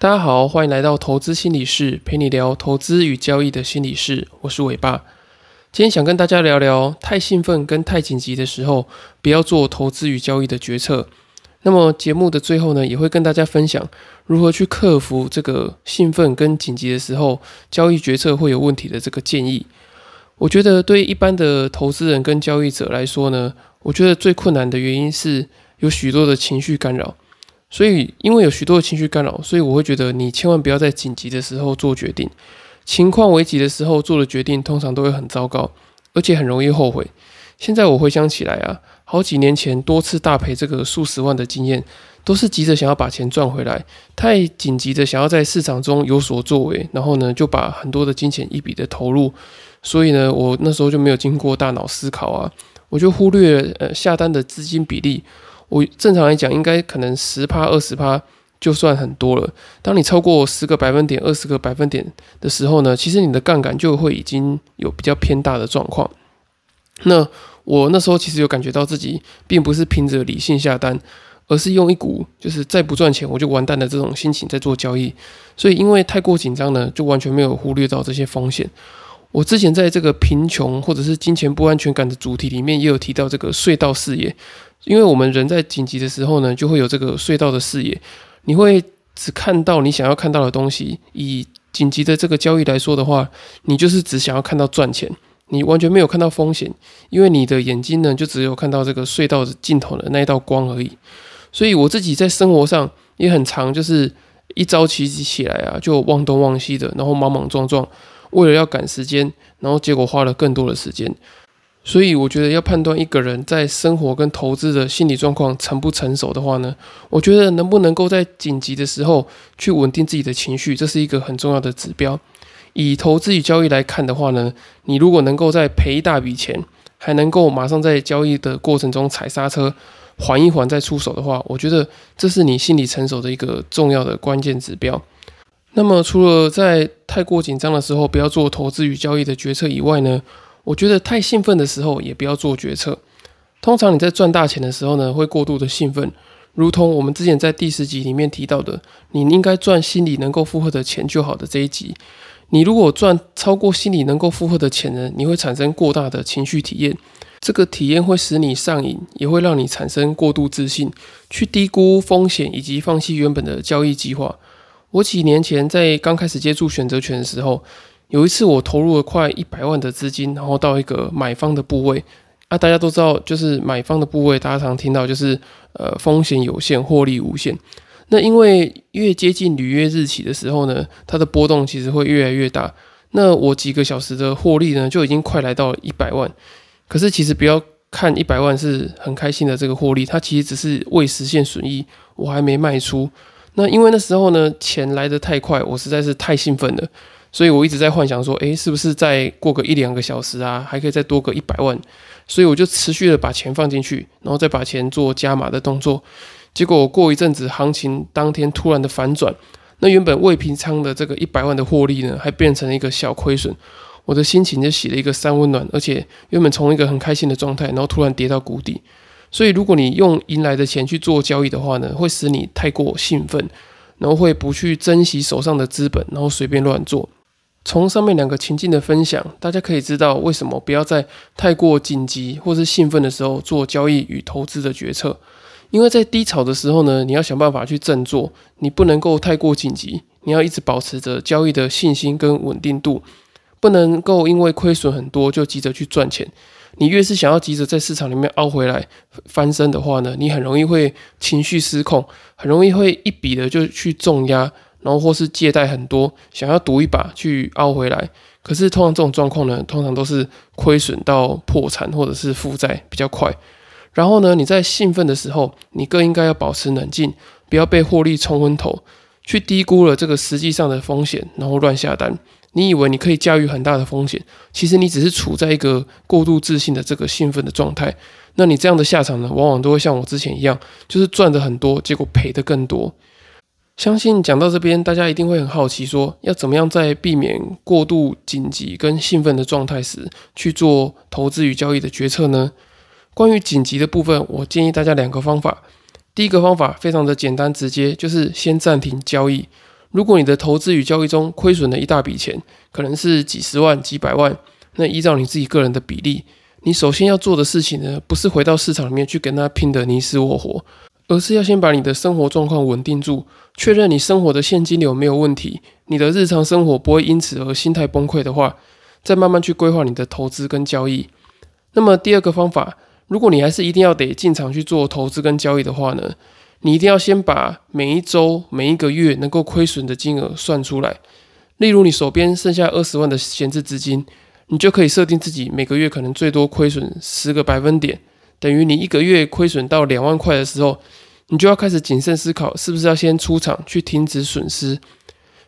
大家好，欢迎来到投资心理室，陪你聊投资与交易的心理室。我是伟爸，今天想跟大家聊聊太兴奋跟太紧急的时候，不要做投资与交易的决策。那么节目的最后呢，也会跟大家分享如何去克服这个兴奋跟紧急的时候，交易决策会有问题的这个建议。我觉得对一般的投资人跟交易者来说呢，我觉得最困难的原因是有许多的情绪干扰。所以，因为有许多的情绪干扰，所以我会觉得你千万不要在紧急的时候做决定。情况危急的时候做的决定，通常都会很糟糕，而且很容易后悔。现在我回想起来啊，好几年前多次大赔这个数十万的经验，都是急着想要把钱赚回来，太紧急的想要在市场中有所作为，然后呢就把很多的金钱一笔的投入。所以呢，我那时候就没有经过大脑思考啊，我就忽略呃下单的资金比例。我正常来讲，应该可能十趴、二十趴就算很多了。当你超过十个百分点、二十个百分点的时候呢，其实你的杠杆就会已经有比较偏大的状况。那我那时候其实有感觉到自己并不是凭着理性下单，而是用一股就是再不赚钱我就完蛋的这种心情在做交易。所以因为太过紧张呢，就完全没有忽略到这些风险。我之前在这个贫穷或者是金钱不安全感的主题里面，也有提到这个隧道视野。因为我们人在紧急的时候呢，就会有这个隧道的视野，你会只看到你想要看到的东西。以紧急的这个交易来说的话，你就是只想要看到赚钱，你完全没有看到风险，因为你的眼睛呢，就只有看到这个隧道的尽头的那一道光而已。所以我自己在生活上也很常，就是一早起起来啊，就忘东忘西的，然后莽莽撞撞，为了要赶时间，然后结果花了更多的时间。所以我觉得要判断一个人在生活跟投资的心理状况成不成熟的话呢，我觉得能不能够在紧急的时候去稳定自己的情绪，这是一个很重要的指标。以投资与交易来看的话呢，你如果能够在赔一大笔钱，还能够马上在交易的过程中踩刹车，缓一缓再出手的话，我觉得这是你心理成熟的一个重要的关键指标。那么除了在太过紧张的时候不要做投资与交易的决策以外呢？我觉得太兴奋的时候也不要做决策。通常你在赚大钱的时候呢，会过度的兴奋，如同我们之前在第十集里面提到的，你应该赚心里能够负荷的钱就好的这一集。你如果赚超过心里能够负荷的钱呢，你会产生过大的情绪体验，这个体验会使你上瘾，也会让你产生过度自信，去低估风险以及放弃原本的交易计划。我几年前在刚开始接触选择权的时候。有一次，我投入了快一百万的资金，然后到一个买方的部位啊，大家都知道，就是买方的部位，大家常听到就是呃风险有限，获利无限。那因为越接近履约日期的时候呢，它的波动其实会越来越大。那我几个小时的获利呢，就已经快来到一百万。可是其实不要看一百万是很开心的这个获利，它其实只是未实现损益，我还没卖出。那因为那时候呢，钱来得太快，我实在是太兴奋了。所以我一直在幻想说，诶，是不是再过个一两个小时啊，还可以再多个一百万？所以我就持续的把钱放进去，然后再把钱做加码的动作。结果过一阵子，行情当天突然的反转，那原本未平仓的这个一百万的获利呢，还变成了一个小亏损。我的心情就洗了一个三温暖，而且原本从一个很开心的状态，然后突然跌到谷底。所以如果你用赢来的钱去做交易的话呢，会使你太过兴奋，然后会不去珍惜手上的资本，然后随便乱做。从上面两个情境的分享，大家可以知道为什么不要在太过紧急或是兴奋的时候做交易与投资的决策。因为在低潮的时候呢，你要想办法去振作，你不能够太过紧急，你要一直保持着交易的信心跟稳定度，不能够因为亏损很多就急着去赚钱。你越是想要急着在市场里面凹回来翻身的话呢，你很容易会情绪失控，很容易会一笔的就去重压。然后或是借贷很多，想要赌一把去凹回来，可是通常这种状况呢，通常都是亏损到破产或者是负债比较快。然后呢，你在兴奋的时候，你更应该要保持冷静，不要被获利冲昏头，去低估了这个实际上的风险，然后乱下单。你以为你可以驾驭很大的风险，其实你只是处在一个过度自信的这个兴奋的状态。那你这样的下场呢，往往都会像我之前一样，就是赚的很多，结果赔的更多。相信讲到这边，大家一定会很好奇，说要怎么样在避免过度紧急跟兴奋的状态时去做投资与交易的决策呢？关于紧急的部分，我建议大家两个方法。第一个方法非常的简单直接，就是先暂停交易。如果你的投资与交易中亏损了一大笔钱，可能是几十万、几百万，那依照你自己个人的比例，你首先要做的事情呢，不是回到市场里面去跟他拼得你死我活，而是要先把你的生活状况稳定住，确认你生活的现金流没有问题，你的日常生活不会因此而心态崩溃的话，再慢慢去规划你的投资跟交易。那么第二个方法，如果你还是一定要得进场去做投资跟交易的话呢？你一定要先把每一周、每一个月能够亏损的金额算出来。例如，你手边剩下二十万的闲置资金，你就可以设定自己每个月可能最多亏损十个百分点，等于你一个月亏损到两万块的时候，你就要开始谨慎思考，是不是要先出场去停止损失，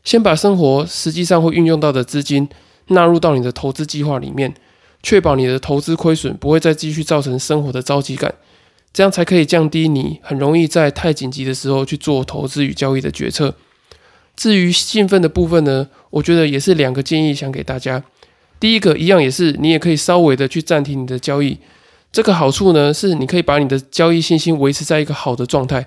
先把生活实际上会运用到的资金纳入到你的投资计划里面，确保你的投资亏损不会再继续造成生活的着急感。这样才可以降低你很容易在太紧急的时候去做投资与交易的决策。至于兴奋的部分呢，我觉得也是两个建议想给大家。第一个一样也是，你也可以稍微的去暂停你的交易。这个好处呢，是你可以把你的交易信心维持在一个好的状态。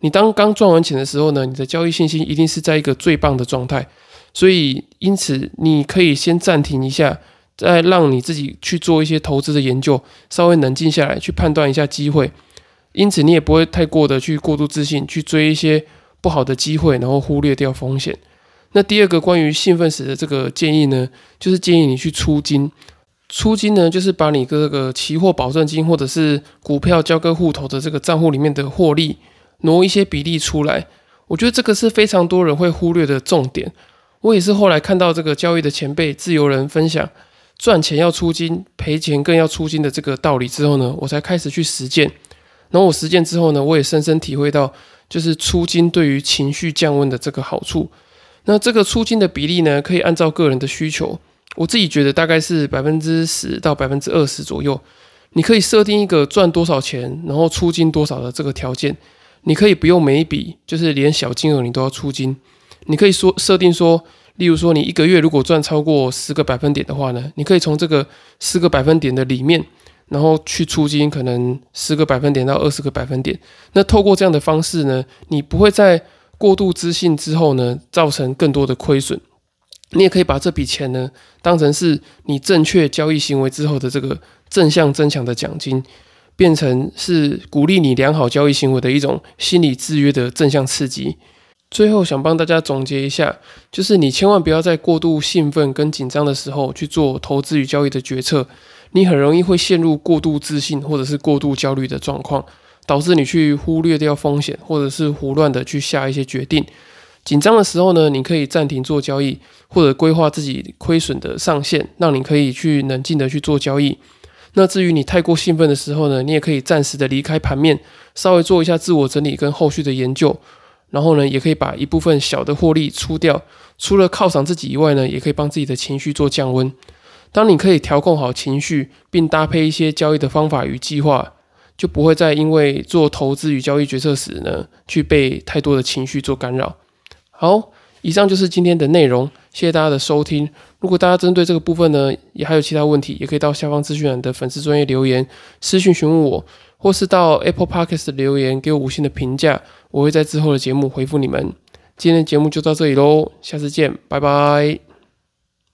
你当刚赚完钱的时候呢，你的交易信心一定是在一个最棒的状态。所以因此你可以先暂停一下。再让你自己去做一些投资的研究，稍微冷静下来，去判断一下机会。因此，你也不会太过的去过度自信，去追一些不好的机会，然后忽略掉风险。那第二个关于兴奋时的这个建议呢，就是建议你去出金。出金呢，就是把你这个期货保证金或者是股票交割户头的这个账户里面的获利挪一些比例出来。我觉得这个是非常多人会忽略的重点。我也是后来看到这个交易的前辈自由人分享。赚钱要出金，赔钱更要出金的这个道理之后呢，我才开始去实践。然后我实践之后呢，我也深深体会到，就是出金对于情绪降温的这个好处。那这个出金的比例呢，可以按照个人的需求，我自己觉得大概是百分之十到百分之二十左右。你可以设定一个赚多少钱，然后出金多少的这个条件。你可以不用每一笔，就是连小金额你都要出金。你可以说设定说。例如说，你一个月如果赚超过十个百分点的话呢，你可以从这个十个百分点的里面，然后去出金，可能十个百分点到二十个百分点。那透过这样的方式呢，你不会在过度自信之后呢，造成更多的亏损。你也可以把这笔钱呢，当成是你正确交易行为之后的这个正向增强的奖金，变成是鼓励你良好交易行为的一种心理制约的正向刺激。最后想帮大家总结一下，就是你千万不要在过度兴奋跟紧张的时候去做投资与交易的决策，你很容易会陷入过度自信或者是过度焦虑的状况，导致你去忽略掉风险，或者是胡乱的去下一些决定。紧张的时候呢，你可以暂停做交易，或者规划自己亏损的上限，让你可以去冷静的去做交易。那至于你太过兴奋的时候呢，你也可以暂时的离开盘面，稍微做一下自我整理跟后续的研究。然后呢，也可以把一部分小的获利出掉，除了犒赏自己以外呢，也可以帮自己的情绪做降温。当你可以调控好情绪，并搭配一些交易的方法与计划，就不会再因为做投资与交易决策时呢，去被太多的情绪做干扰。好，以上就是今天的内容，谢谢大家的收听。如果大家针对这个部分呢，也还有其他问题，也可以到下方资讯栏的粉丝专业留言私讯询问我。或是到 Apple Podcast 留言给我五星的评价，我会在之后的节目回复你们。今天的节目就到这里喽，下次见，拜拜。